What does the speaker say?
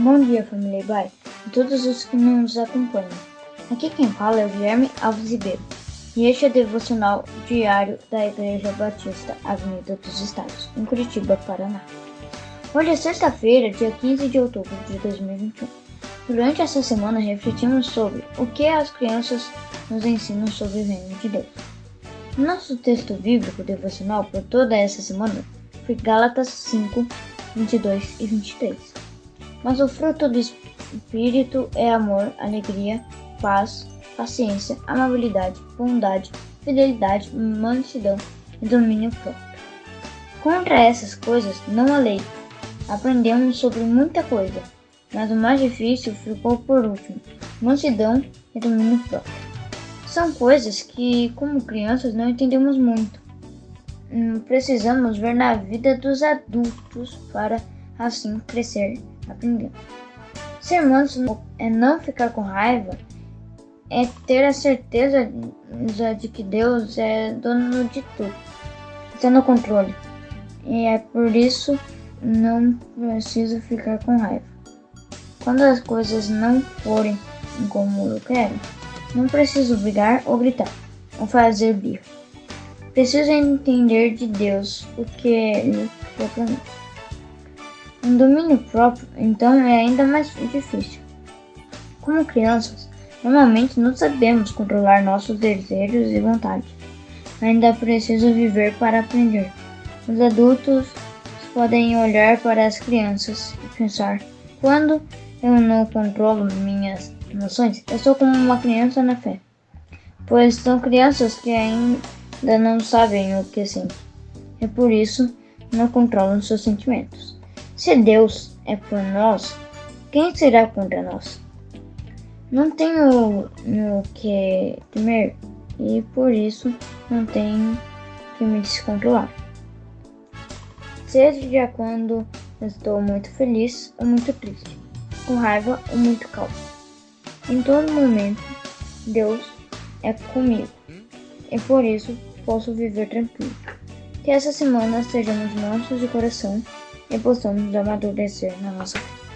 Bom dia, família Ibai, e todos os que nos acompanham. Aqui quem fala é o Guilherme Alves Ribeiro, e este é o devocional diário da Igreja Batista Avenida dos Estados, em Curitiba, Paraná. Hoje é sexta-feira, dia 15 de outubro de 2021. Durante essa semana refletimos sobre o que as crianças nos ensinam sobre o reino de Deus. Nosso texto bíblico devocional por toda essa semana foi Gálatas 5, 22 e 23. Mas o fruto do Espírito é amor, alegria, paz, paciência, amabilidade, bondade, fidelidade, mansidão e domínio próprio. Contra essas coisas não há lei. Aprendemos sobre muita coisa, mas o mais difícil ficou por último: mansidão e domínio próprio. São coisas que, como crianças, não entendemos muito. Hum, precisamos ver na vida dos adultos para assim crescer Ser manso é não ficar com raiva, é ter a certeza de que Deus é dono de tudo, está no controle. E é por isso não preciso ficar com raiva. Quando as coisas não forem como eu quero, não preciso brigar ou gritar, ou fazer birra. Preciso entender de Deus o que Ele quer. Um domínio próprio, então, é ainda mais difícil. Como crianças, normalmente não sabemos controlar nossos desejos e vontades. Ainda é preciso viver para aprender. Os adultos podem olhar para as crianças e pensar: quando eu não controlo minhas emoções, eu sou como uma criança na fé. Pois são crianças que ainda não sabem o que sentem. É por isso não controlam seus sentimentos. Se Deus é por nós, quem será contra nós? Não tenho o que temer e por isso não tenho que me descontrolar. Seja quando estou muito feliz ou muito triste, com raiva ou muito calmo. Em todo momento, Deus é comigo e por isso posso viver tranquilo. Que essa semana sejamos mansos de coração e possamos amadurecer na nossa vida.